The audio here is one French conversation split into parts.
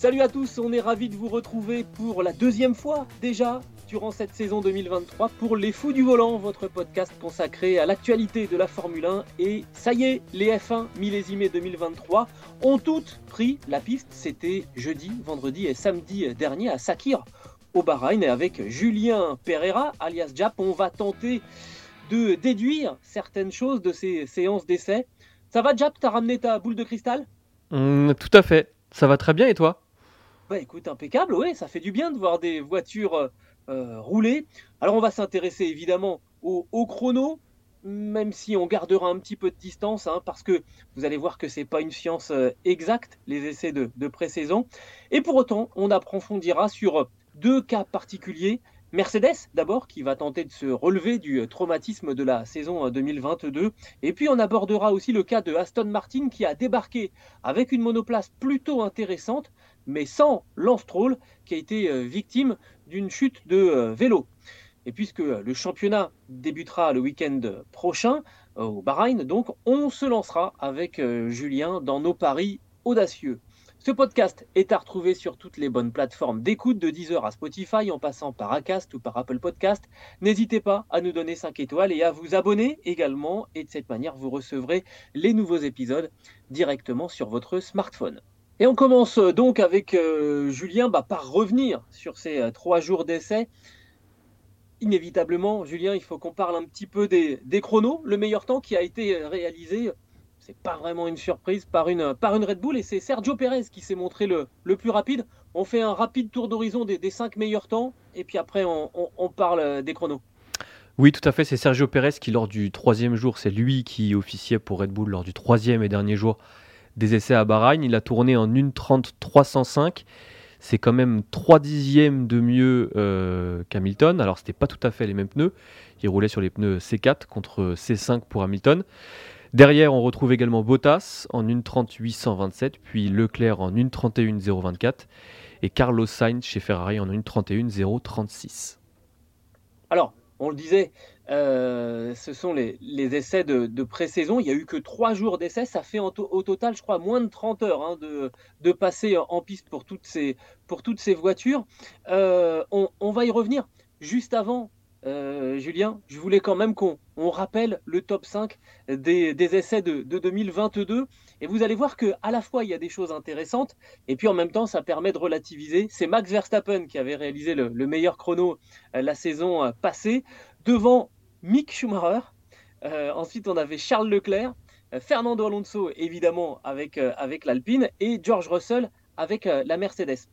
Salut à tous, on est ravis de vous retrouver pour la deuxième fois déjà durant cette saison 2023 pour Les Fous du Volant, votre podcast consacré à l'actualité de la Formule 1. Et ça y est, les F1 millésimés 2023 ont toutes pris la piste. C'était jeudi, vendredi et samedi dernier à Sakir au Bahreïn. Et avec Julien Pereira, alias Jap, on va tenter de déduire certaines choses de ces séances d'essai. Ça va Jap, t'as ramené ta boule de cristal? Mmh, tout à fait. Ça va très bien et toi? Bah écoute, impeccable, ouais, ça fait du bien de voir des voitures euh, euh, rouler. Alors on va s'intéresser évidemment au, au chrono, même si on gardera un petit peu de distance, hein, parce que vous allez voir que c'est pas une science euh, exacte, les essais de, de pré-saison. Et pour autant, on approfondira sur deux cas particuliers. Mercedes d'abord, qui va tenter de se relever du traumatisme de la saison euh, 2022. Et puis on abordera aussi le cas de Aston Martin qui a débarqué avec une monoplace plutôt intéressante, mais sans Lance Stroll, qui a été euh, victime d'une chute de euh, vélo. Et puisque le championnat débutera le week-end prochain euh, au Bahreïn, donc on se lancera avec Julien dans nos paris audacieux. Ce podcast est à retrouver sur toutes les bonnes plateformes d'écoute de Deezer à Spotify en passant par Acast ou par Apple Podcast. N'hésitez pas à nous donner 5 étoiles et à vous abonner également et de cette manière vous recevrez les nouveaux épisodes directement sur votre smartphone. Et on commence euh, donc avec euh, Julien bah, par revenir sur ces euh, trois jours d'essai. Inévitablement, Julien, il faut qu'on parle un petit peu des, chronos. Le meilleur temps qui a été réalisé, c'est pas vraiment une surprise, par une, Red Bull. Et c'est Sergio Pérez qui s'est montré le, plus rapide. On fait un rapide tour d'horizon des, cinq meilleurs temps. Et puis après, on, parle des chronos. Oui, tout à fait. C'est Sergio Pérez qui, lors du troisième jour, c'est lui qui officiait pour Red Bull lors du troisième et dernier jour des essais à Bahreïn. Il a tourné en 1.30 305. C'est quand même 3 dixièmes de mieux euh, qu'Hamilton. Alors, c'était pas tout à fait les mêmes pneus. Il roulait sur les pneus C4 contre C5 pour Hamilton. Derrière, on retrouve également Bottas en 1.30 827, puis Leclerc en 1.31 024 et Carlos Sainz chez Ferrari en 1.31 036. Alors, on le disait, euh, ce sont les, essais de, pré-saison. Il n'y a eu que trois jours d'essais. Ça fait au total, je crois, moins de 30 heures hein, de, passer en- piste pour toutes ces, voitures. Euh, on, va y revenir. Juste avant, euh, Julien, je voulais quand même qu'on on rappelle le top 5 des, essais de, de 2022. Et vous allez voir que à la fois, il y a des choses intéressantes, et puis en même temps, ça permet de relativiser. C'est Max Verstappen qui avait réalisé le, le meilleur chrono la saison passée, devant Mick Schumacher. Euh, ensuite, on avait Charles Leclerc, euh, Fernando Alonso, évidemment, avec, euh, avec l'Alpine, et George Russell avec la Mercedes.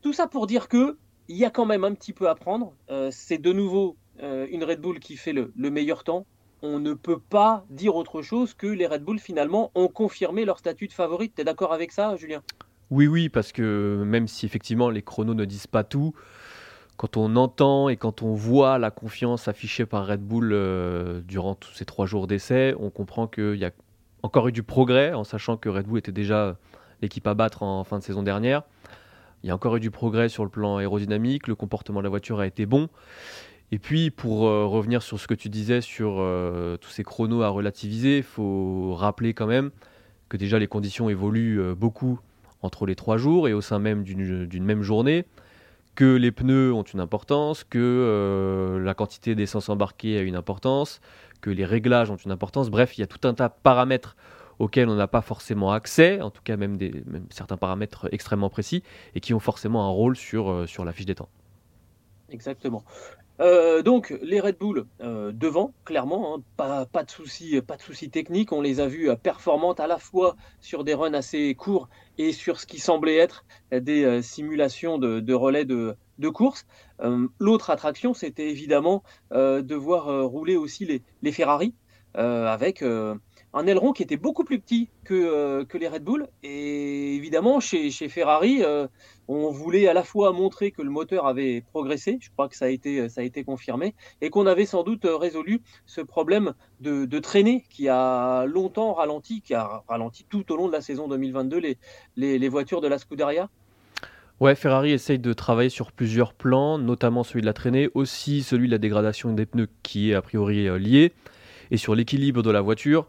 Tout ça pour dire que il y a quand même un petit peu à prendre. C'est de nouveau une Red Bull qui fait le, le meilleur temps. On ne peut pas dire autre chose que les Red Bull, finalement, ont confirmé leur statut de favorite. Tu es d'accord avec ça, Julien? Oui, oui, parce que même si effectivement les chronos ne disent pas tout, quand on entend et quand on voit la confiance affichée par Red Bull euh, durant tous ces trois jours d'essai, on comprend qu'il y a encore eu du progrès, en sachant que Red Bull était déjà l'équipe à battre en fin de saison dernière. Il y a encore eu du progrès sur le plan aérodynamique, le comportement de la voiture a été bon. Et puis, pour euh, revenir sur ce que tu disais sur euh, tous ces chronos à relativiser, il faut rappeler quand même que déjà les conditions évoluent beaucoup entre les trois jours et au sein même d'une même journée, que les pneus ont une importance, que euh, la quantité d'essence embarquée a une importance, que les réglages ont une importance. Bref, il y a tout un tas de paramètres auxquels on n'a pas forcément accès, en tout cas même, même certains paramètres extrêmement précis, et qui ont forcément un rôle sur, euh, sur la fiche des temps. Exactement. Euh, donc les Red Bull euh, devant, clairement, hein, pas, de soucis, pas techniques. On les a vus euh, performantes à la fois sur des runs assez courts et sur ce qui semblait être des simulations de, relais de, course. L'autre attraction, c'était évidemment de voir rouler aussi les Ferrari avec un aileron qui était beaucoup plus petit que, euh, les Red Bull. Et évidemment, chez, Ferrari, euh, on voulait à la fois montrer que le moteur avait progressé, je crois que ça a été, ça a été confirmé, et qu'on avait sans doute résolu ce problème de, traînée qui a longtemps ralenti, qui a ralenti tout au long de la saison 2022 les, les, les voitures de la Scuderia. Ouais, Ferrari essaye de travailler sur plusieurs plans, notamment celui de la traînée, aussi celui de la dégradation des pneus qui est a priori euh, lié et sur l'équilibre de la voiture.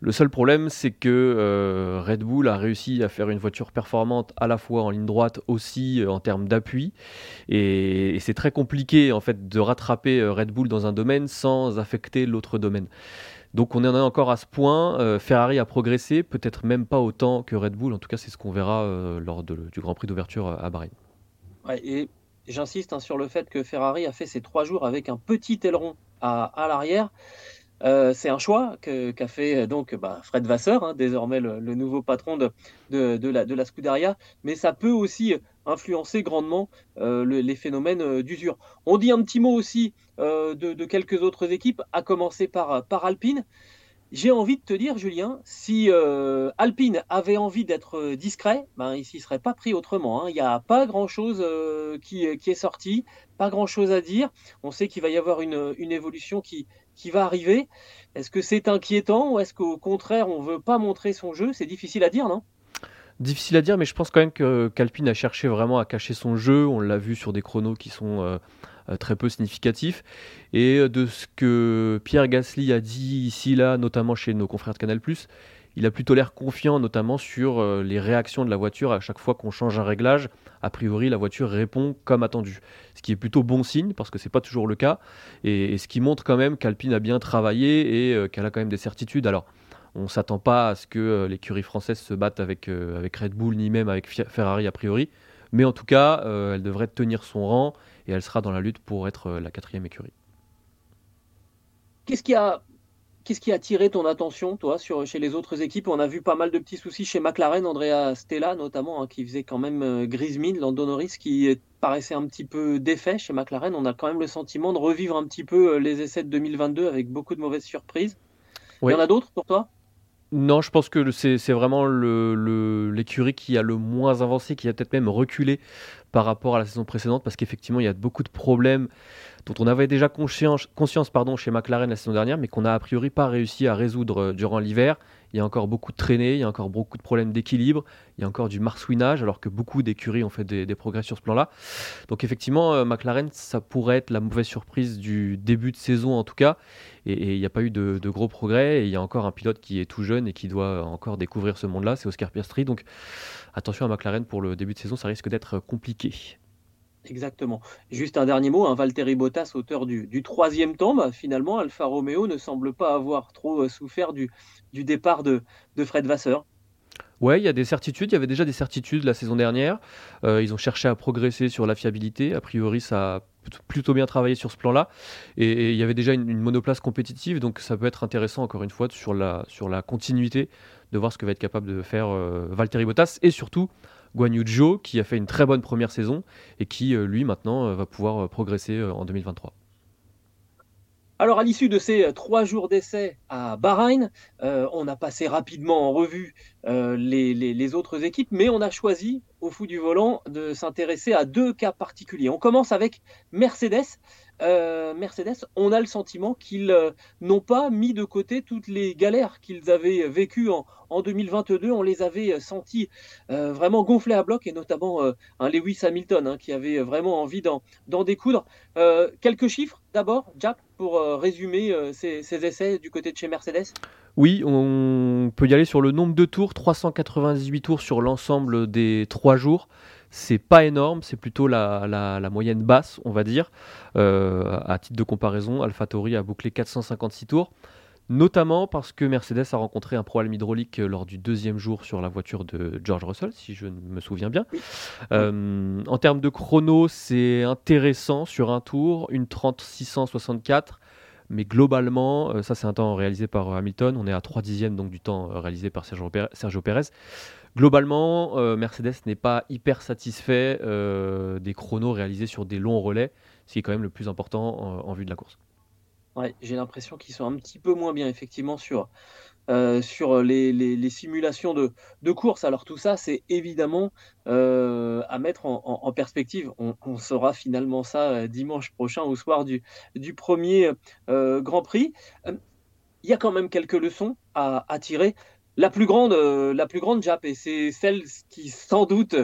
Le seul problème, c'est que euh, Red Bull a réussi à faire une voiture performante à la fois en ligne droite, aussi euh, en termes d'appui. Et, c'est très compliqué en fait de rattraper euh, Red Bull dans un domaine sans affecter l'autre domaine. Donc on en est encore à ce point. Ferrari a progressé, peut-être même pas autant que Red Bull. En tout cas, c'est ce qu'on verra lors du Grand Prix d'ouverture à Bahreïn. et j'insiste hein, sur le fait que Ferrari a fait ses trois jours avec un petit aileron à, à l'arrière. Euh, c'est un choix qu'a fait euh, donc bah, Fred Vasseur, hein, désormais le, nouveau patron de, la, de, la, Scuderia, mais ça peut aussi influencer grandement euh, les phénomènes d'usure. On dit un petit mot aussi de, quelques autres équipes, à commencer par, Alpine. J'ai envie de te dire, Julien, si Alpine avait envie d'être discret, ben, il s'y serait pas pris autrement. Hein. Il n'y a pas grand-chose qui, est sorti, pas grand-chose à dire. On sait qu'il va y avoir une, évolution qui, qui va arriver. Est-ce que c'est inquiétant ou est-ce qu'au contraire, on veut pas montrer son jeu? C'est difficile à dire, non? Difficile à dire, mais je pense quand même que qu'Alpine a cherché vraiment à cacher son jeu. On l'a vu sur des chronos qui sont euh, très peu significatif. Et euh, de ce que Pierre Gasly a dit ici, là, notamment chez nos confrères de Canal, il a plutôt l'air confiant, notamment sur euh, les réactions de la voiture à chaque fois qu'on change un réglage. A priori, la voiture répond comme attendu, ce qui est plutôt bon signe parce que c'est pas toujours le cas et, ce qui montre quand même qu'Alpine a bien travaillé et qu'elle a quand même des certitudes. Alors, on s'attend pas à ce que l'écurie française se batte avec, avec Red Bull ni même avec Ferrari a priori, mais en tout cas, elle devrait tenir son rang et elle sera dans la lutte pour être euh, la quatrième écurie. Qu'est-ce qui a Qu'est-ce qui a attiré ton attention, toi, sur, chez les autres équipes? On a vu pas mal de petits soucis chez McLaren, Andrea Stella notamment, hein, qui faisait quand même euh, grise mine, Lando Norris qui paraissait un petit peu défait chez McLaren. On a quand même le sentiment de revivre un petit peu euh, les essais de 2022 avec beaucoup de mauvaises surprises. Il y en a d'autres pour toi? Non, je pense que c'est vraiment l'écurie le, qui a le moins avancé, qui a peut-être même reculé par rapport à la saison précédente, parce qu'effectivement, il y a beaucoup de problèmes dont on avait déjà conscience, pardon, chez McLaren la saison dernière, mais qu'on n'a a priori pas réussi à résoudre euh, durant l'hiver. Il y a encore beaucoup de traînées, il y a encore beaucoup de problèmes d'équilibre, il y a encore du marsouinage, alors que beaucoup d'écuries ont fait des, progrès sur ce plan-là. Donc effectivement, euh, McLaren, ça pourrait être la mauvaise surprise du début de saison en tout cas. Et, il n'y a pas eu de, gros progrès. Et il y a encore un pilote qui est tout jeune et qui doit encore découvrir ce monde-là, c'est Oscar Piastri. Donc attention à McLaren pour le début de saison, ça risque d'être compliqué. Exactement. Juste un dernier mot, hein, Valtteri Bottas, auteur du, troisième temps, bah, finalement, Alfa Romeo ne semble pas avoir trop euh, souffert du, départ de, Fred Vasseur. Ouais, il y a des certitudes. Il y avait déjà des certitudes la saison dernière. Euh, ils ont cherché à progresser sur la fiabilité. A priori, ça a plutôt bien travaillé sur ce plan-là. Et, il y avait déjà une, monoplace compétitive, donc ça peut être intéressant, encore une fois, sur la, sur la continuité, de voir ce que va être capable de faire euh, Valtteri Bottas. Et surtout, Guan Yu Zhou, qui a fait une très bonne première saison et qui, euh, lui, maintenant, euh, va pouvoir progresser en 2023. Alors, à l'issue de ces trois jours d'essai à Bahreïn, on a passé rapidement en revue les, autres équipes, mais on a choisi, au fou du volant, de s'intéresser à deux cas particuliers. On commence avec Mercedes, euh, Mercedes, on a le sentiment qu'ils euh, n'ont pas mis de côté toutes les galères qu'ils avaient vécues en, 2022. On les avait euh, sentis vraiment gonflés à bloc, et notamment un Lewis Hamilton hein, qui avait vraiment envie d'en découdre. quelques chiffres d'abord, Jack, pour résumer ces, essais du côté de chez Mercedes? Oui, on peut y aller sur le nombre de tours, 398 tours sur l'ensemble des trois jours c'est pas énorme, c'est plutôt la, moyenne basse, on va dire. Euh, à titre de comparaison, AlphaTauri a bouclé 456 tours, notamment parce que Mercedes a rencontré un problème hydraulique lors du deuxième jour sur la voiture de George Russell, si je me souviens bien. Euh, en termes de chrono, c'est intéressant sur un tour, une 3664 Mais globalement, ça c'est un temps réalisé par Hamilton. On est à 3 dixièmes donc du temps réalisé par Sergio Pérez. Globalement, Mercedes n'est pas hyper satisfait des chronos réalisés sur des longs relais, ce qui est quand même le plus important en, vue de la course. J'ai l'impression qu'ils sont un petit peu moins bien effectivement sur, euh, sur les, simulations de, course. Alors tout ça, c'est évidemment euh, à mettre en, perspective. On, saura finalement ça euh, dimanche prochain au soir du, du premier Grand Prix. Il y a quand même quelques leçons à, tirer. La plus grande, la plus grande Jap, et c'est celle qui sans doute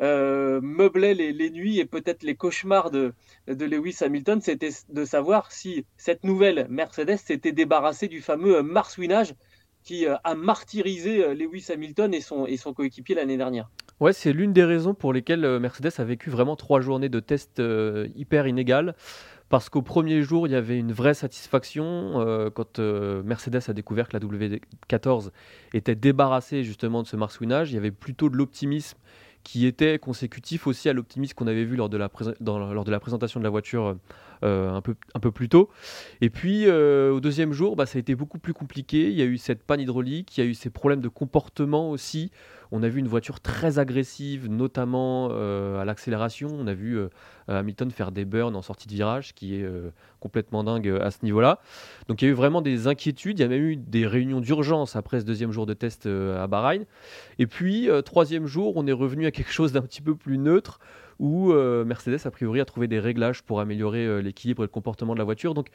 meublait les, nuits et peut-être les cauchemars de, Lewis Hamilton, c'était de savoir si cette nouvelle Mercedes s'était débarrassée du fameux marsouinage qui euh, a martyrisé euh, Lewis Hamilton et son, et son coéquipier l'année dernière. Ouais, c'est l'une des raisons pour lesquelles euh, Mercedes a vécu vraiment trois journées de tests hyper inégales. Parce qu'au premier jour, il y avait une vraie satisfaction quand Mercedes a découvert que la W14 était débarrassée justement de ce marsouinage. Il y avait plutôt de l'optimisme qui était consécutif aussi à l'optimisme qu'on avait vu lors de, la présentation de la voiture euh, un, peu, plus tôt. Et puis euh, au deuxième jour, bah, ça a été beaucoup plus compliqué. Il y a eu cette panne hydraulique, il y a eu ces problèmes de comportement aussi. On a vu une voiture très agressive, notamment euh, à l'accélération. On a vu Hamilton faire des burns en sortie de virage, qui est complètement dingue à ce niveau-là. Donc il y a eu vraiment des inquiétudes. Il y a même eu des réunions d'urgence après ce deuxième jour de test à Bahreïn. Et puis, troisième jour, on est revenu à quelque chose d'un petit peu plus neutre où euh, Mercedes, a priori, a trouvé des réglages pour améliorer euh, l'équilibre et le comportement de la voiture. Donc,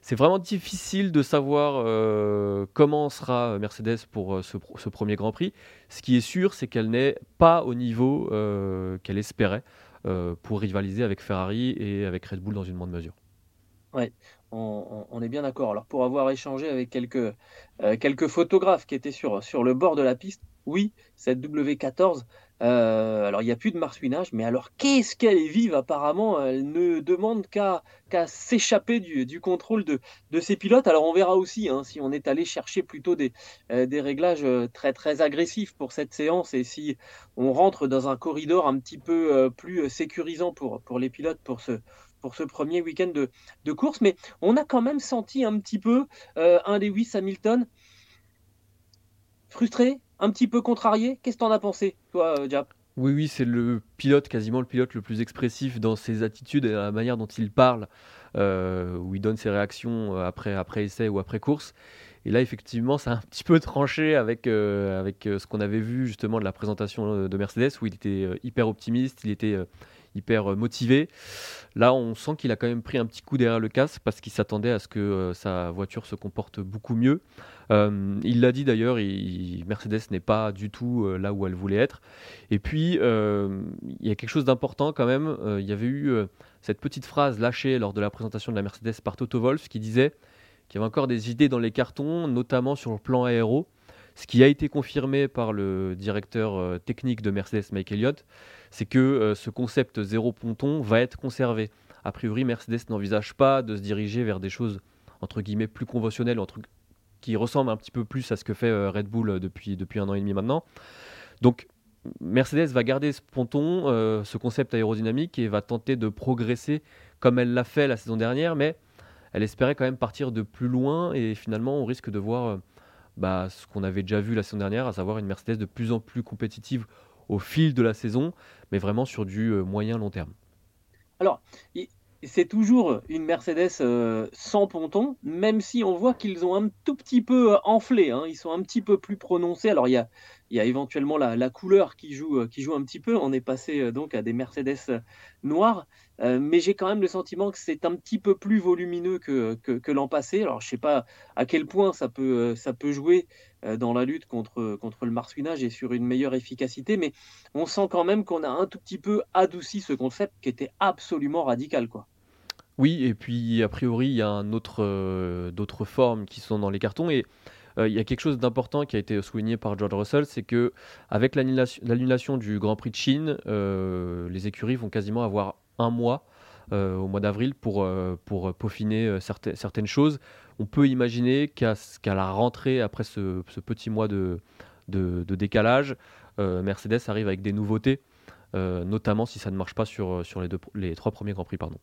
c'est vraiment difficile de savoir euh, comment sera Mercedes pour ce, premier Grand Prix. Ce qui est sûr, c'est qu'elle n'est pas au niveau qu'elle espérait pour rivaliser avec Ferrari et avec Red Bull dans une moindre mesure. Ouais, on, est bien d'accord. Alors, pour avoir échangé avec quelques, quelques photographes qui étaient sur, sur le bord de la piste, oui, cette W14 euh, alors, il n'y a plus de marsouinage, mais alors qu'est-ce qu'elle est vive apparemment? Elle ne demande qu'à s'échapper du, contrôle de, ses pilotes. Alors, on verra aussi hein, si on est allé chercher plutôt des, euh, réglages euh, très, très agressifs pour cette séance et si on rentre dans un corridor un petit peu plus sécurisant pour, les pilotes pour ce, pour ce premier week-end de, de, course. Mais on a quand même senti un petit peu un Lewis Hamilton frustré, un petit peu contrarié. Qu'est-ce que t'en as pensé, toi, euh, Diap Oui, oui, c'est le pilote, quasiment le pilote le plus expressif dans ses attitudes et la manière dont il parle, euh, où il donne ses réactions euh, après, après essai ou après course. Et là, effectivement, ça a un petit peu tranché avec, avec ce qu'on avait vu justement de la présentation de Mercedes, où il était hyper optimiste, il était hyper euh, motivé. Là, on sent qu'il a quand même pris un petit coup derrière le casque parce qu'il s'attendait à ce que euh, sa voiture se comporte beaucoup mieux. Euh, il l'a dit d'ailleurs, Mercedes n'est pas du tout là où elle voulait être. Et puis, il y a quelque chose d'important quand même. il y avait eu cette petite phrase lâchée lors de la présentation de la Mercedes par Toto Wolff qui disait qu'il y avait encore des idées dans les cartons, notamment sur le plan aéro. Ce qui a été confirmé par le directeur technique de Mercedes, Mike Elliott, c'est que euh, ce concept zéro ponton va être conservé. A priori, Mercedes n'envisage pas de se diriger vers des choses entre guillemets plus conventionnelles, entre, qui ressemblent un petit peu plus à ce que fait euh, Red Bull euh, depuis, depuis un an et demi maintenant. Donc Mercedes va garder ce ponton, ce concept aérodynamique, et va tenter de progresser comme elle l'a fait la saison dernière, mais elle espérait quand même partir de plus loin, et finalement on risque de voir bah, ce qu'on avait déjà vu la saison dernière, à savoir une Mercedes de plus en plus compétitive au fil de la saison, mais vraiment sur du euh, moyen long terme. Alors, c'est toujours une Mercedes euh, sans ponton, même si on voit qu'ils ont un tout petit peu euh, enflé, hein. ils sont un petit peu plus prononcés. Alors, il y a, y a éventuellement la, couleur qui joue, qui joue un petit peu. On est passé donc à des Mercedes euh, mais j'ai quand même le sentiment que c'est un petit peu plus volumineux que, que, l'an passé. Alors je ne sais pas à quel point ça peut, ça peut jouer dans la lutte contre, contre le marsouinage et sur une meilleure efficacité, mais on sent quand même qu'on a un tout petit peu adouci ce concept qui était absolument radical. quoi. Oui, et puis a priori, il y a d'autres formes qui sont dans les cartons. Et euh, il y a quelque chose d'important qui a été souligné par George Russell, c'est que avec l'annulation du Grand Prix de Chine, euh, les écuries vont quasiment avoir un mois euh, au mois d'avril pour, pour peaufiner certaines, choses. On peut imaginer qu'à la rentrée, après ce, petit mois de, de, décalage, Mercedes arrive avec des nouveautés, notamment si ça ne marche pas sur, sur les, deux, les trois premiers Grands Prix. Pardon.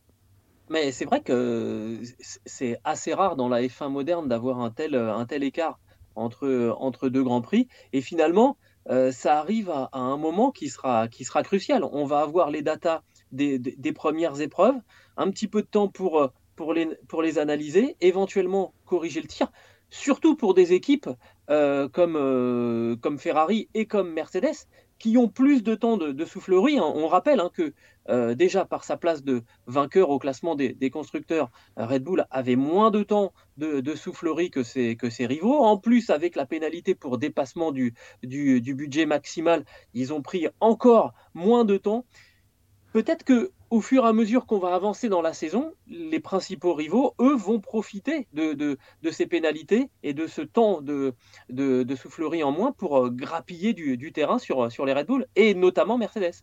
Mais c'est vrai que c'est assez rare dans la F1 moderne d'avoir un tel, un tel écart entre, entre deux grands prix. Et finalement, euh, ça arrive à, un moment qui sera, qui sera crucial. On va avoir les datas des, premières épreuves, un petit peu de temps pour, euh, pour, les, pour les analyser, éventuellement corriger le tir, surtout pour des équipes euh, comme, comme Ferrari et comme Mercedes, qui ont plus de temps de, soufflerie. Hein. On rappelle hein, que euh, déjà par sa place de vainqueur au classement des, constructeurs, euh, Red Bull avait moins de temps de, soufflerie que ses, que ses, rivaux. En plus, avec la pénalité pour dépassement du, du, budget maximal, ils ont pris encore moins de temps. Peut-être que au fur et à mesure qu'on va avancer dans la saison, les principaux rivaux, eux, vont profiter de, ces pénalités et de ce temps de, soufflerie en moins pour euh, grappiller du, terrain sur, sur les Red Bull, et notamment Mercedes.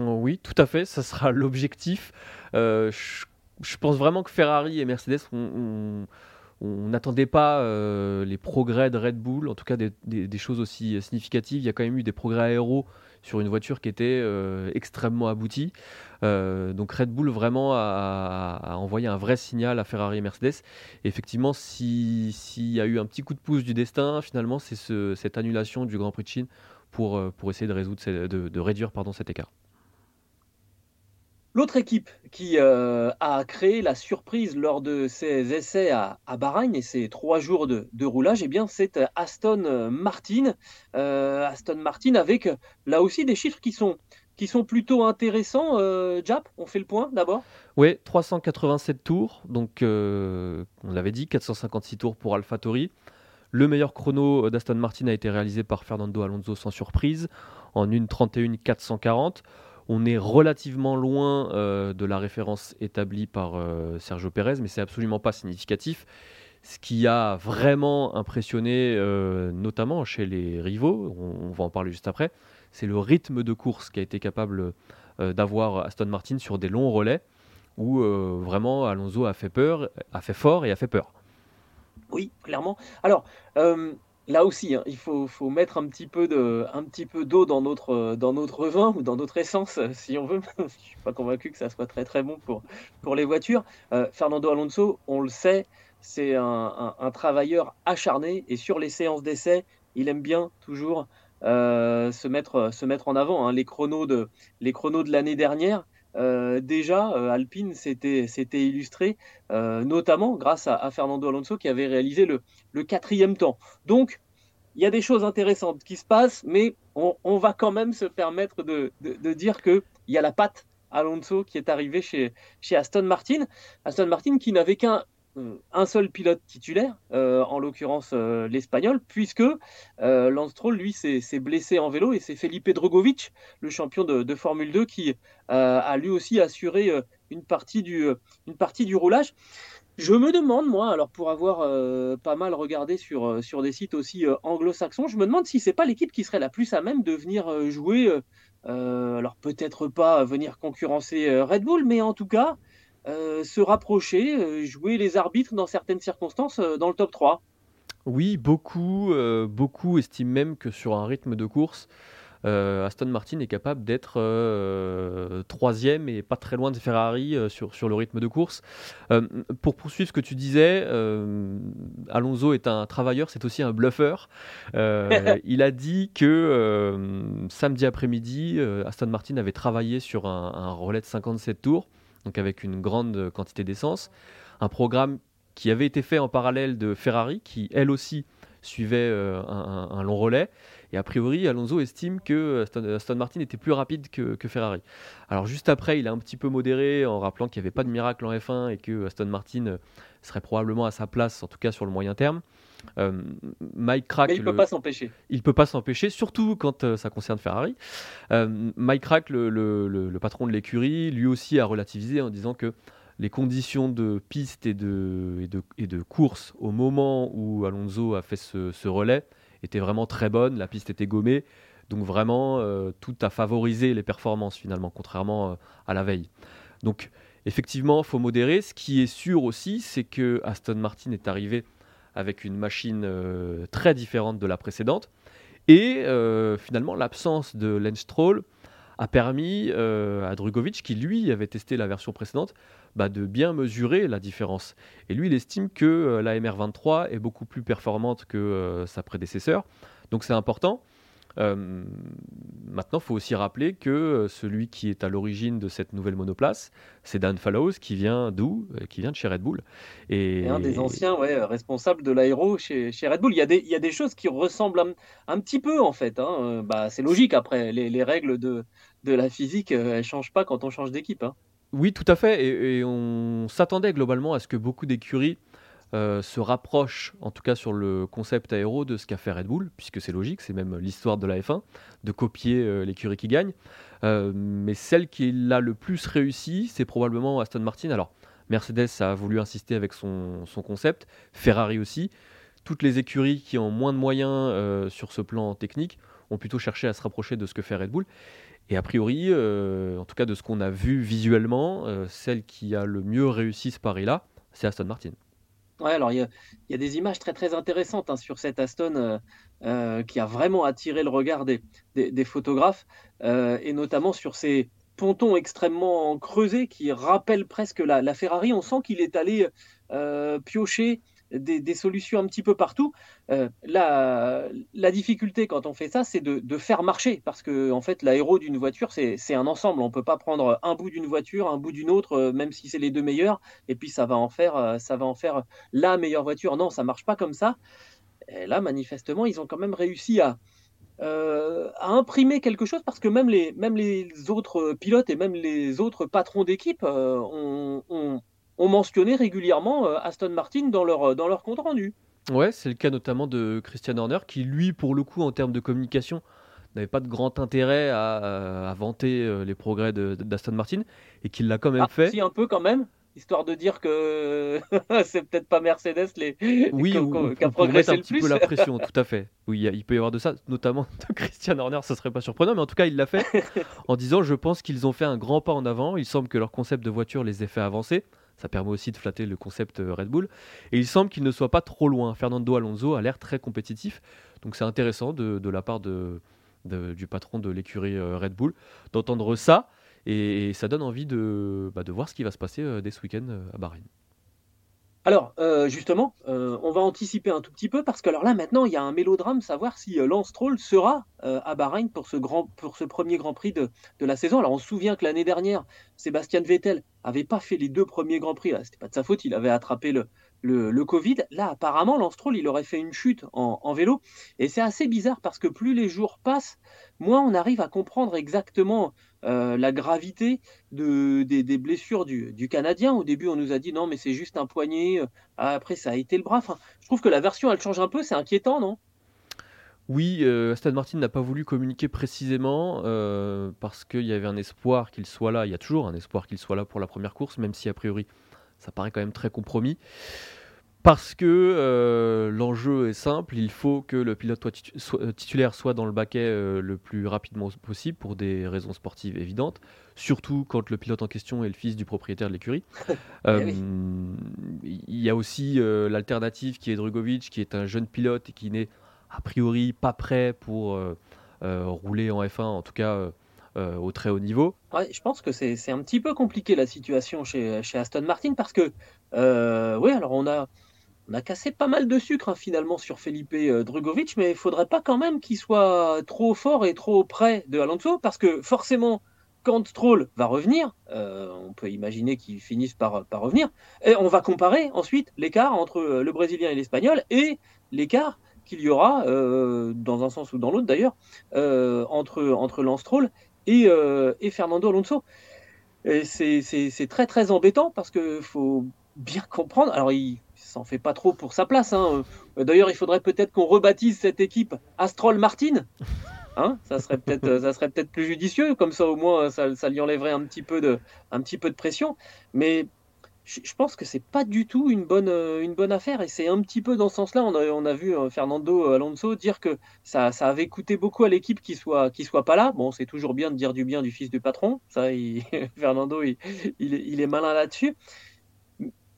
Oui, tout à fait, ça sera l'objectif. Euh, je, pense vraiment que Ferrari et Mercedes, on n'attendait pas euh, les progrès de Red Bull, en tout cas des, choses aussi significatives. Il y a quand même eu des progrès aéros sur une voiture qui était euh, extrêmement aboutie. donc Red Bull vraiment a, envoyé un vrai signal à Ferrari et Mercedes. effectivement, s'il y a eu un petit coup de pouce du destin, finalement, c'est cette annulation du Grand Prix de Chine pour, essayer de, résoudre, de réduire pardon, cet écart. L'autre équipe qui euh, a créé la surprise lors de ses essais à, Bahreïn et ses trois jours de, roulage, eh c'est euh, Aston Martin. Euh, Aston Martin avec là aussi des chiffres qui sont, qui sont plutôt intéressants. Jap, on fait le point d'abord? Oui, 387 tours, donc on l'avait dit, 456 tours pour AlphaTauri. Le meilleur chrono d'Aston Martin a été réalisé par Fernando Alonso sans surprise en 1.31 440 on est relativement loin euh, de la référence établie par euh, Sergio Pérez, mais c'est absolument pas significatif. Ce qui a vraiment impressionné, euh, notamment chez les rivaux, on, va en parler juste après, c'est le rythme de course qui a été capable d'avoir Aston Martin sur des longs relais, où vraiment Alonso a fait peur, a fait fort et a fait peur. Oui, clairement. Alors, là aussi, hein, il faut, mettre un petit peu d'eau dans notre, vin ou dans notre essence, euh, si on veut. Je suis pas convaincu que ça soit très très bon pour, les voitures. Euh, Fernando Alonso, on le sait, c'est un, travailleur acharné et sur les séances d'essai, il aime bien toujours euh, se, mettre, en avant. Hein. Les chronos de l'année dernière, euh, déjà, euh, Alpine s'était illustré, euh, notamment grâce à, Fernando Alonso qui avait réalisé le, quatrième temps. Donc, il y a des choses intéressantes qui se passent, mais on, va quand même se permettre de, dire qu'il y a la patte Alonso qui est arrivée chez, chez Aston Martin. Aston Martin qui n'avait qu'un un seul pilote titulaire, euh, en l'occurrence euh, l'espagnol, puisque Lance Stroll, lui, s'est blessé en vélo et c'est Felipe Drogovic, le champion de, Formule 2, qui a lui aussi assuré une, partie du, roulage. Je me demande, moi, alors pour avoir pas mal regardé sur, sur des sites aussi anglo-saxons, je me demande si c'est pas l'équipe qui serait la plus à même de venir jouer, alors peut-être pas venir concurrencer Red Bull, mais en tout cas euh, se rapprocher, euh, jouer les arbitres dans certaines circonstances euh, dans le top 3. Oui, beaucoup, beaucoup estiment même que sur un rythme de course, Aston Martin est capable d'être troisième et pas très loin de Ferrari sur, sur le rythme de course. pour poursuivre ce que tu disais, Alonso est un travailleur, c'est aussi un bluffeur. il a dit que samedi après-midi, Aston Martin avait travaillé sur un, un relais de 57 tours donc avec une grande quantité d'essence. Un programme qui avait été fait en parallèle de Ferrari, qui elle aussi suivait euh, un, long relais. Et a priori, Alonso estime que Aston, Martin était plus rapide que, Ferrari. Alors juste après, il a un petit peu modéré en rappelant qu'il n'y avait pas de miracle en F1 et que Aston Martin serait probablement à sa place, en tout cas sur le moyen terme. Euh, Mike Crack. Mais il ne peut pas s'empêcher. Il peut pas s'empêcher, surtout quand euh, ça concerne Ferrari. Euh, Mike Crack, le, patron de l'écurie, lui aussi a relativisé en disant que les conditions de piste et de, et de, course au moment où Alonso a fait ce, relais étaient vraiment très bonnes. La piste était gommée. Donc vraiment, tout a favorisé les performances finalement, contrairement à la veille. Donc effectivement, il faut modérer. Ce qui est sûr aussi, c'est que Aston Martin est arrivé avec une machine euh, très différente de la précédente. Et euh, finalement, l'absence de Lance Stroll a permis à Drugovic, qui lui avait testé la version précédente, bah, de bien mesurer la différence. Et lui, il estime que la MR23 est beaucoup plus performante que sa prédécesseur. Donc c'est important. Euh, maintenant, il faut aussi rappeler que euh, celui qui est à l'origine de cette nouvelle monoplace, c'est Dan Fallows qui vient d'où euh, Qui vient de chez Red Bull. Et, un des anciens ouais, responsables de l'aéro chez, chez, Red Bull. Il y, a des, il y a des choses qui ressemblent un, petit peu en fait. Hein. Bah, c'est logique après, les, les, règles de, de la physique, elles ne changent pas quand on change d'équipe. Hein. Oui, tout à fait. et on s'attendait globalement à ce que beaucoup d'écuries euh, se rapproche, en tout cas sur le concept aéro, de ce qu'a fait Red Bull, puisque c'est logique, c'est même l'histoire de la F1, de copier euh, l'écurie qui gagne. Euh, mais celle qui l'a le plus réussi, c'est probablement Aston Martin. Alors, Mercedes a voulu insister avec son, concept, Ferrari aussi. Toutes les écuries qui ont moins de moyens sur ce plan technique ont plutôt cherché à se rapprocher de ce que fait Red Bull. Et a priori, en tout cas de ce qu'on a vu visuellement, celle qui a le mieux réussi ce pari-là, c'est Aston Martin. Alors il y a, des images très très intéressantes hein, sur cette Aston euh, euh, qui a vraiment attiré le regard des, photographes euh, et notamment sur ces pontons extrêmement creusés qui rappellent presque la Ferrari. On sent qu'il est allé piocher des, solutions un petit peu partout. Euh, la, difficulté quand on fait ça, c'est de, faire marcher, parce que en fait, l'aéro d'une voiture, c'est un ensemble. On ne peut pas prendre un bout d'une voiture, un bout d'une autre, euh, même si c'est les deux meilleurs, et puis ça va en faire, euh, ça va en faire la meilleure voiture. Non, ça marche pas comme ça. Et là, manifestement, ils ont quand même réussi à, imprimer quelque chose parce que même les, autres pilotes et même les autres patrons d'équipe ont mentionné régulièrement euh, Aston Martin dans leur, euh, dans leur compte rendu. Ouais, c'est le cas notamment de Christian Horner, qui lui, pour le coup, en termes de communication, n'avait pas de grand intérêt à, vanter euh, les progrès d'Aston Martin, et qu'il l'a quand même ah, fait. Si, un peu quand même histoire de dire que c'est peut-être pas Mercedes les oui qui a progressé un petit peu la pression tout à fait oui il peut y avoir de ça notamment de Christian Horner ça serait pas surprenant mais en tout cas il l'a fait en disant je pense qu'ils ont fait un grand pas en avant il semble que leur concept de voiture les ait fait avancer ça permet aussi de flatter le concept euh, Red Bull. Et il semble qu'il ne soit pas trop loin. Fernando Alonso a l'air très compétitif. Donc c'est intéressant de, la part du patron de l'écurie euh, Red Bull d'entendre ça. Et, ça donne envie de, bah, de voir ce qui va se passer euh, dès ce week-end à Bahreïn. Alors, euh, justement, euh, on va anticiper un tout petit peu parce que alors là, maintenant, il y a un mélodrame, savoir si euh, Lance Stroll sera à Bahreïn pour ce, ce premier Grand Prix de, la saison. Alors, on se souvient que l'année dernière, Sébastien Vettel avait pas fait les deux premiers Grands Prix. C'était pas de sa faute, il avait attrapé le, le, Covid. Là, apparemment, Lance Stroll, il aurait fait une chute en, vélo. Et c'est assez bizarre parce que plus les jours passent, moins on arrive à comprendre exactement euh, la gravité de, des, blessures du, Canadien. Au début, on nous a dit non, mais c'est juste un poignet. Ah, après, ça a été le bras. je trouve que la version, elle change un peu. C'est inquiétant, non? Oui, euh, Aston Martin n'a pas voulu communiquer précisément euh, parce qu'il y avait un espoir qu'il soit là. Il y a toujours un espoir qu'il soit là pour la première course, même si a priori ça paraît quand même très compromis. Parce que euh, l'enjeu est simple, il faut que le pilote euh, titulaire soit dans le baquet euh, le plus rapidement possible pour des raisons sportives évidentes, surtout quand le pilote en question est le fils du propriétaire de l'écurie. Eh il y a aussi l'alternative qui est Drugovic, qui est un jeune pilote et qui n'est a priori pas prêt pour rouler en F1, en tout cas euh, au très haut niveau. je pense que c'est un petit peu compliqué la situation chez, chez Aston Martin parce que, euh, oui, alors on a, on a cassé pas mal de sucre hein, finalement sur Felipe euh, mais il faudrait pas quand même qu'il soit trop fort et trop près de Alonso parce que forcément, quand Stroll va revenir, on peut imaginer qu'il finisse par, par revenir, et on va comparer ensuite l'écart entre le Brésilien et l'Espagnol et l'écart qu'il y aura, dans un sens ou dans l'autre d'ailleurs, entre, entre Lance Stroll euh, et, Fernando Alonso. C'est très très embêtant parce qu'il faut bien comprendre. Alors, il s'en fait pas trop pour sa place. Hein. D'ailleurs, il faudrait peut-être qu'on rebaptise cette équipe Astrol Martin. Hein ça serait peut-être ça serait peut-être plus judicieux. Comme ça, au moins, ça, ça, lui enlèverait un petit peu de un petit peu de pression. Mais je pense que c'est pas du tout une bonne, euh, une bonne affaire et c'est un petit peu dans ce sens-là. On a, on a vu euh, Fernando Alonso dire que ça, ça avait coûté beaucoup à l'équipe qu'il soit, soit pas là. Bon, c'est toujours bien de dire du bien du fils du patron. Ça, Fernando, il, il, est malin là-dessus.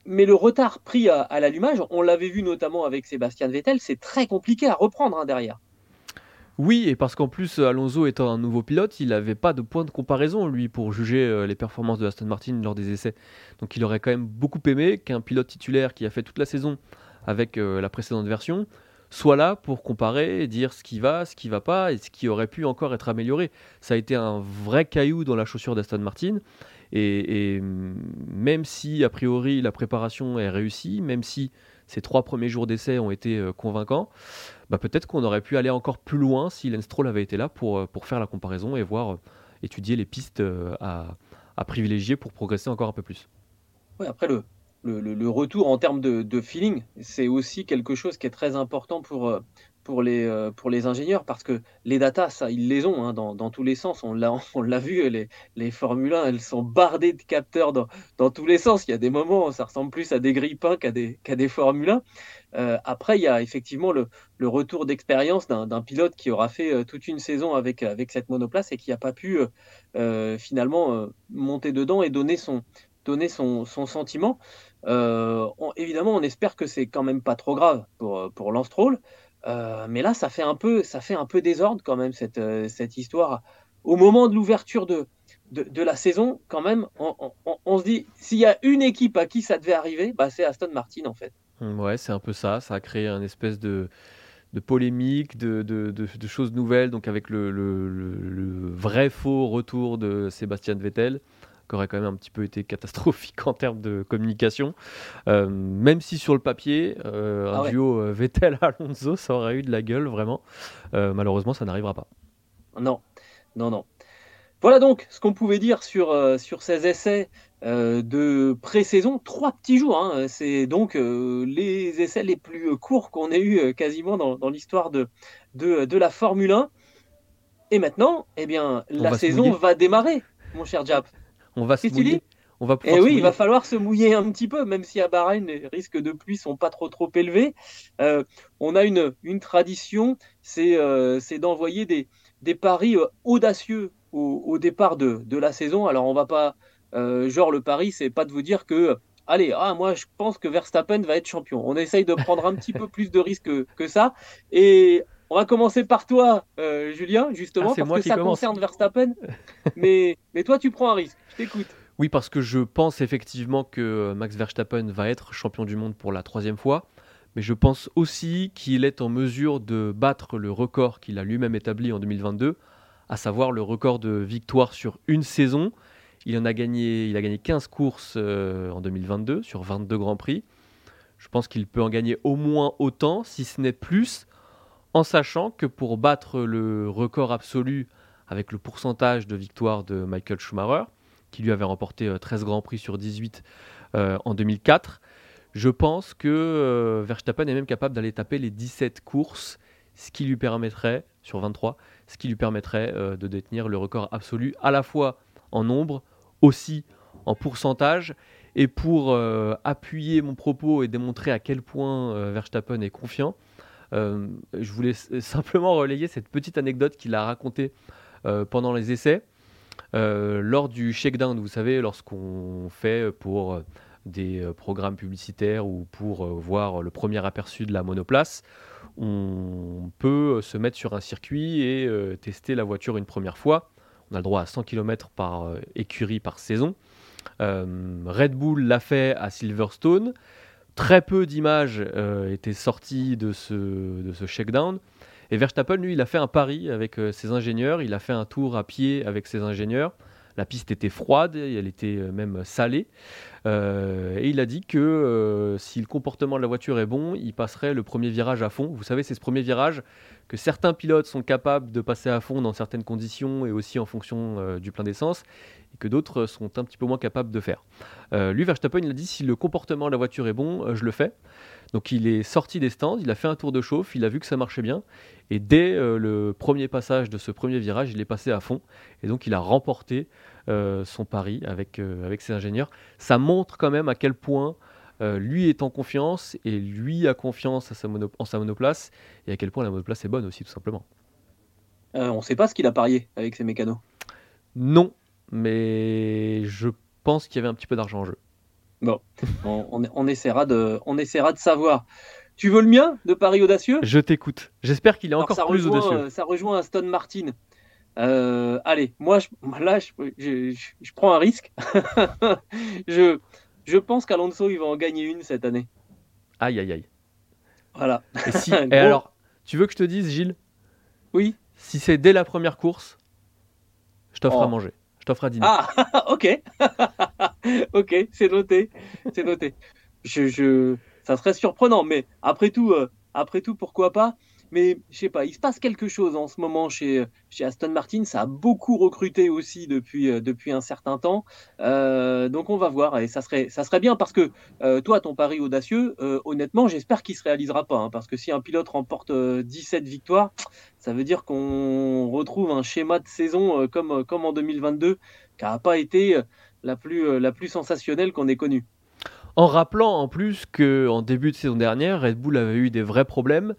Mais le retard pris à, l'allumage, on l'avait vu notamment avec Sébastien Vettel, c'est très compliqué à reprendre hein, derrière. Oui, et parce qu'en plus, Alonso étant un nouveau pilote, il n'avait pas de point de comparaison, lui, pour juger euh, les performances de Aston Martin lors des essais. Donc il aurait quand même beaucoup aimé qu'un pilote titulaire qui a fait toute la saison avec euh, la précédente version soit là pour comparer, dire ce qui va, ce qui va pas et ce qui aurait pu encore être amélioré. Ça a été un vrai caillou dans la chaussure d'Aston Martin. Et, même si, a priori, la préparation est réussie, même si ces trois premiers jours d'essai ont été euh, convaincants, bah, peut-être qu'on aurait pu aller encore plus loin si Lance Stroll avait été là pour, euh, pour faire la comparaison et voir, euh, étudier les pistes à, à privilégier pour progresser encore un peu plus. Ouais, après, le, le, retour en termes de, feeling, c'est aussi quelque chose qui est très important pour, pour, les, euh, pour les ingénieurs parce que les datas, ça, ils les ont hein, dans, tous les sens. On l'a, vu, les, les Formule 1, elles sont bardées de capteurs dans, dans tous les sens. Il y a des moments où ça ressemble plus à des grippins qu'à des, qu'à des Formule 1. Euh, après, il y a effectivement le, le retour d'expérience d'un, pilote qui aura fait toute une saison avec, avec cette monoplace et qui n'a pas pu finalement monter dedans et donner son, donner son, son sentiment. Euh, évidemment, on espère que c'est quand même pas trop grave pour, euh, pour Lance Troll. Euh, mais là, ça fait un peu, ça fait un peu désordre quand même cette, cette histoire. Au moment de l'ouverture de, de, la saison, quand même, on, se dit s'il y a une équipe à qui ça devait arriver, bah, c'est Aston Martin en fait. Mmh, ouais, c'est un peu ça. Ça a créé un espèce de, de polémique, de, de, choses nouvelles, donc avec le, le, le, vrai faux retour de Sébastien Vettel qui aurait quand même un petit peu été catastrophique en termes de communication. Euh, même si sur le papier, euh, un ah duo euh, Vettel-Alonso, ça aurait eu de la gueule, vraiment. malheureusement, ça n'arrivera pas. Non, non, non. Voilà donc ce qu'on pouvait dire sur, sur ces essais de pré-saison. Trois petits jours, hein. c'est donc les essais les plus courts qu'on ait eu quasiment dans, dans l'histoire de, de, de, la Formule 1. Et maintenant, eh bien, la saison va démarrer, mon cher Jap. On va se mouiller. On va Et eh oui, il va falloir se mouiller un petit peu, même si à Bahreïn, les risques de pluie sont pas trop trop élevés. Euh, on a une, une tradition, c'est euh, d'envoyer des, des paris euh, audacieux au, au, départ de, de la saison. Alors on va pas, euh, genre le pari, c'est pas de vous dire que allez, ah, moi je pense que Verstappen va être champion. On essaye de prendre un petit peu plus de risques que, que, ça. Et on va commencer par toi, euh, Julien, justement, ah, parce que ça concerne Verstappen. mais, mais toi, tu prends un risque. Je t'écoute. Oui, parce que je pense effectivement que Max Verstappen va être champion du monde pour la troisième fois. Mais je pense aussi qu'il est en mesure de battre le record qu'il a lui-même établi en 2022, à savoir le record de victoire sur une saison. Il en a gagné, il a gagné 15 courses euh, en 2022 sur 22 grands prix. Je pense qu'il peut en gagner au moins autant, si ce n'est plus, en sachant que pour battre le record absolu avec le pourcentage de victoires de Michael Schumacher, qui lui avait remporté 13 euh, Grands Prix sur 18 euh, en 2004, je pense que euh, Verstappen est même capable d'aller taper les 17 courses, ce qui lui permettrait, sur 23, ce qui lui permettrait de détenir le record absolu à la fois en nombre, aussi en pourcentage. Et pour appuyer mon propos et démontrer à quel point Verstappen est confiant, euh, je voulais simplement relayer cette petite anecdote qu'il a racontée euh, pendant les essais. Euh, lors du shakedown, vous savez, lorsqu'on fait pour des programmes publicitaires ou pour voir le premier aperçu de la monoplace, on peut se mettre sur un circuit et tester la voiture une première fois. On a le droit à 100 km par écurie par saison. Red Bull l'a fait à Silverstone. Très peu d'images euh, étaient sorties de ce, de shakedown. Et Verstappen, lui, il a fait un pari avec euh, ses ingénieurs. Il a fait un tour à pied avec ses ingénieurs. La piste était froide, elle était euh, même salée. et il a dit que si le comportement de la voiture est bon, il passerait le premier virage à fond. Vous savez, c'est ce premier virage que certains pilotes sont capables de passer à fond dans certaines conditions et aussi en fonction du plein d'essence que d'autres sont un petit peu moins capables de faire. Euh, lui, Verstappen, il a dit si le comportement de la voiture est bon, euh, je le fais. Donc il est sorti des stands, il a fait un tour de chauffe, il a vu que ça marchait bien, et dès euh, le premier passage de ce premier virage, il est passé à fond, et donc il a remporté son pari avec, avec ses ingénieurs. Ça montre quand même à quel point lui est en confiance, et lui a confiance à sa en sa monoplace, et à quel point la monoplace est bonne aussi, tout simplement. on ne sait pas ce qu'il a parié avec ses mécanos. Non, mais je pense qu'il y avait un petit peu d'argent en jeu. Bon, on, essaiera de, on essaiera de savoir. Tu veux le mien de Paris audacieux? Je t'écoute. J'espère qu'il est encore plus audacieux. Ça rejoint Aston Martin. allez, moi, je, là, je, prends un risque. je, je pense qu'Alonso, il va en gagner une cette année. Aïe, aïe, aïe. Voilà. Et, alors, tu veux que je te dise, Gilles? Oui. Si c'est dès la première course, je t'offre à oh. manger. Je t'offre à dîner. Ah, ok. ok, c'est noté. C'est noté. Je, je, ça serait surprenant, mais après tout, euh, après tout, pourquoi pas? Mais je sais pas, il se passe quelque chose en ce moment chez, chez Aston Martin. Ça a beaucoup recruté aussi depuis, euh, depuis un certain temps. Euh, donc on va voir et ça serait, ça serait bien parce que euh, toi, ton pari audacieux, honnêtement, j'espère qu'il se réalisera pas. Hein, parce que si un pilote remporte 17 victoires, ça veut dire qu'on retrouve un schéma de saison comme, comme en 2022 qui n'a pas été la plus, la plus sensationnelle qu'on ait connue. En rappelant en plus qu'en début de saison dernière, Red Bull avait eu des vrais problèmes.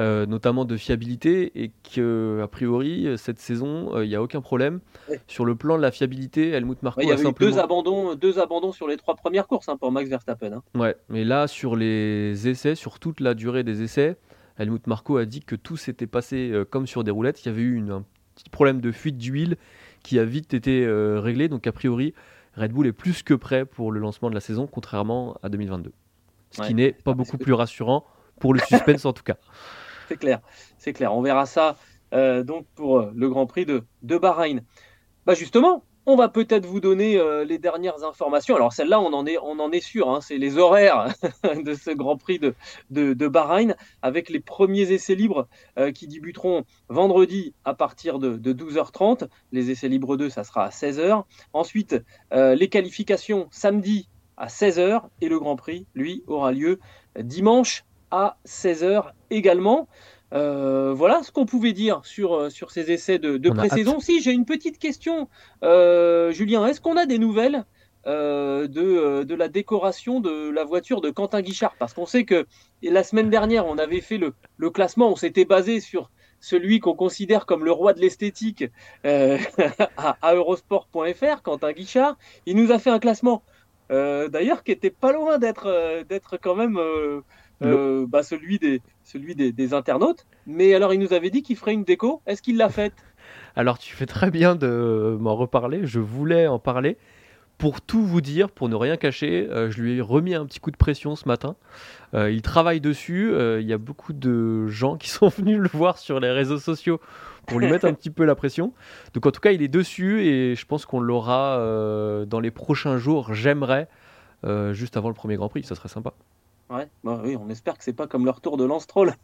Euh, notamment de fiabilité, et que a priori cette saison il euh, n'y a aucun problème sur le plan de la fiabilité. Helmut Marko il y a, eu deux abandons, deux abandons sur les trois premières courses hein, pour Max Verstappen. Hein. Ouais, mais là sur les essais, sur toute la durée des essais, Helmut Marko a dit que tout s'était passé euh, comme sur des roulettes. Il y avait eu une, un petit problème de fuite d'huile qui a vite été réglé. Donc a priori, Red Bull est plus que prêt pour le lancement de la saison, contrairement à 2022. Ce qui n'est pas beaucoup plus rassurant pour le suspense en tout cas c'est clair, c'est clair. On verra ça euh, donc pour euh, le Grand Prix de, Bahreïn. Bah justement, on va peut-être vous donner euh, les dernières informations. Alors celle-là, on en est, sûr, hein. c'est les horaires de ce Grand Prix de, Bahreïn, avec les premiers essais libres qui débuteront vendredi à partir de, de, 12h30. Les essais libres 2, ça sera à 16h. Ensuite, les qualifications samedi à 16h et le Grand Prix, lui, aura lieu dimanche à 16h également. Euh, voilà ce qu'on pouvait dire sur, euh, sur ces essais de, de pré-saison. Si, j'ai une petite question, euh, Julien. Est-ce qu'on a des nouvelles de, de, la décoration de la voiture de Quentin Guichard? Parce qu'on sait que la semaine dernière, on avait fait le, le classement, on s'était basé sur celui qu'on considère comme le roi de l'esthétique à, à, eurosport.fr, Quentin Guichard. Il nous a fait un classement, d'ailleurs, qui était pas loin d'être d'être quand même euh, bah, celui, des, celui des, internautes. Mais alors, il nous avait dit qu'il ferait une déco. Est-ce qu'il l'a faite? Alors, tu fais très bien de m'en reparler. Je voulais en parler. Pour tout vous dire, pour ne rien cacher, euh, je lui ai remis un petit coup de pression ce matin. Euh, il travaille dessus. il y a beaucoup de gens qui sont venus le voir sur les réseaux sociaux pour lui mettre un petit peu la pression. Donc en tout cas, il est dessus et je pense qu'on l'aura dans les prochains jours. J'aimerais, juste avant le premier Grand Prix, ça serait sympa. Ouais, bah oui, on espère que c'est pas comme le retour de Lance Troll.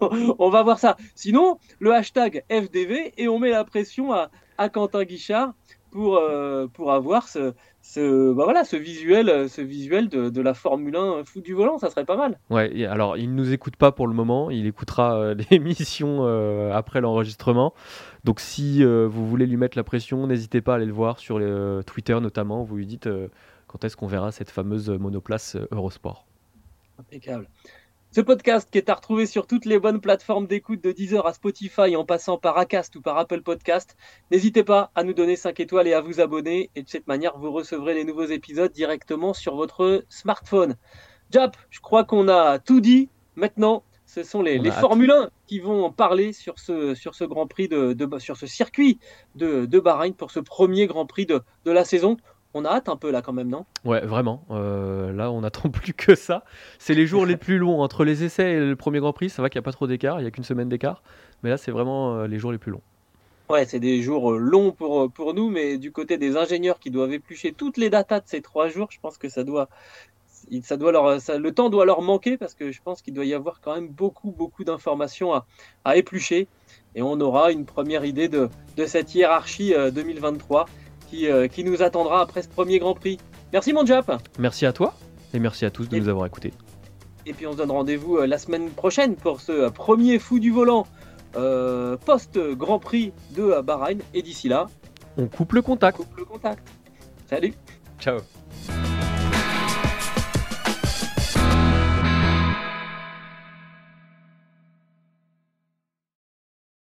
on va voir ça. Sinon, le hashtag FDV et on met la pression à, à Quentin Guichard pour, euh, pour avoir ce, ce, bah voilà, ce visuel, ce visuel de, de, la Formule 1 fou du volant, ça serait pas mal. Ouais, alors il ne nous écoute pas pour le moment, il écoutera euh, l'émission euh, après l'enregistrement. Donc si vous voulez lui mettre la pression, n'hésitez pas à aller le voir sur les, Twitter notamment, vous lui dites quand est-ce qu'on verra cette fameuse monoplace euh, Eurosport? Impeccable. Ce podcast qui est à retrouver sur toutes les bonnes plateformes d'écoute de Deezer à Spotify en passant par Acast ou par Apple Podcast. N'hésitez pas à nous donner 5 étoiles et à vous abonner. Et de cette manière, vous recevrez les nouveaux épisodes directement sur votre smartphone. Jap, je crois qu'on a tout dit. Maintenant, ce sont les, les Formule 1 qui vont en parler sur ce, sur ce Grand Prix de, sur ce circuit de, de Bahreïn pour ce premier Grand Prix de, de la saison on a hâte un peu là quand même, non? Ouais, vraiment. Euh, là, on n'attend plus que ça. C'est les jours les plus longs entre les essais et le premier Grand Prix. Ça va qu'il n'y a pas trop d'écart, il n'y a qu'une semaine d'écart. Mais là, c'est vraiment euh, les jours les plus longs. Ouais, c'est des jours euh, longs pour, pour nous, mais du côté des ingénieurs qui doivent éplucher toutes les datas de ces trois jours, je pense que ça doit, ça doit leur, le temps doit leur manquer parce que je pense qu'il doit y avoir quand même beaucoup, beaucoup d'informations à, à, éplucher. Et on aura une première idée de, de cette hiérarchie 2023. Euh, qui, nous attendra après ce premier Grand Prix. Merci mon Jap. Merci à toi et merci à tous de nous avoir écoutés. Et puis on se donne rendez-vous euh, la semaine prochaine pour ce euh, premier fou du volant post-Grand Prix de Bahreïn. Et d'ici là, on coupe le contact. On coupe le contact. Salut. Ciao.